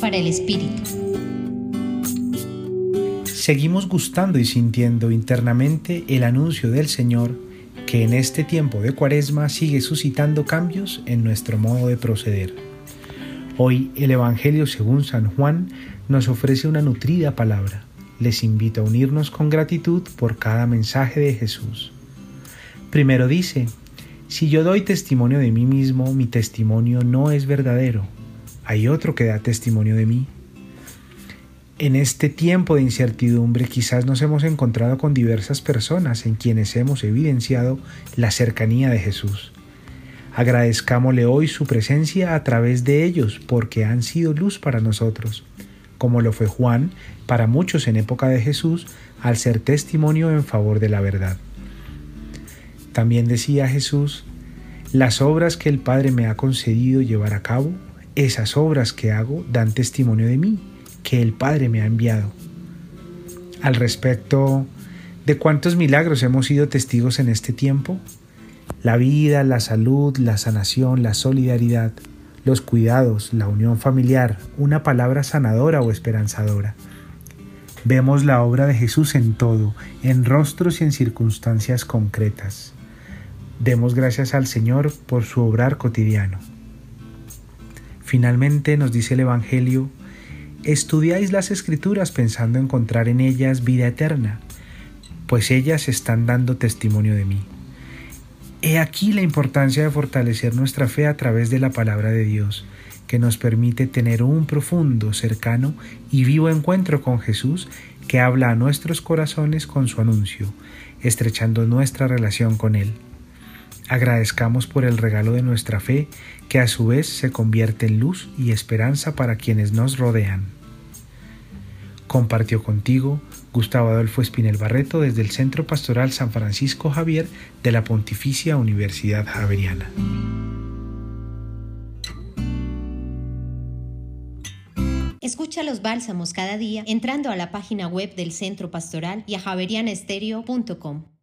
Para el Espíritu. Seguimos gustando y sintiendo internamente el anuncio del Señor que en este tiempo de cuaresma sigue suscitando cambios en nuestro modo de proceder. Hoy el Evangelio según San Juan nos ofrece una nutrida palabra. Les invito a unirnos con gratitud por cada mensaje de Jesús. Primero dice, si yo doy testimonio de mí mismo, mi testimonio no es verdadero. Hay otro que da testimonio de mí. En este tiempo de incertidumbre quizás nos hemos encontrado con diversas personas en quienes hemos evidenciado la cercanía de Jesús. Agradezcámosle hoy su presencia a través de ellos porque han sido luz para nosotros, como lo fue Juan para muchos en época de Jesús al ser testimonio en favor de la verdad. También decía Jesús, las obras que el Padre me ha concedido llevar a cabo, esas obras que hago dan testimonio de mí, que el Padre me ha enviado. Al respecto de cuántos milagros hemos sido testigos en este tiempo, la vida, la salud, la sanación, la solidaridad, los cuidados, la unión familiar, una palabra sanadora o esperanzadora. Vemos la obra de Jesús en todo, en rostros y en circunstancias concretas. Demos gracias al Señor por su obrar cotidiano. Finalmente nos dice el Evangelio, estudiáis las escrituras pensando encontrar en ellas vida eterna, pues ellas están dando testimonio de mí. He aquí la importancia de fortalecer nuestra fe a través de la palabra de Dios, que nos permite tener un profundo, cercano y vivo encuentro con Jesús que habla a nuestros corazones con su anuncio, estrechando nuestra relación con Él. Agradezcamos por el regalo de nuestra fe, que a su vez se convierte en luz y esperanza para quienes nos rodean. Compartió contigo Gustavo Adolfo Espinel Barreto desde el Centro Pastoral San Francisco Javier de la Pontificia Universidad Javeriana. Escucha los bálsamos cada día entrando a la página web del Centro Pastoral y a javerianestereo.com.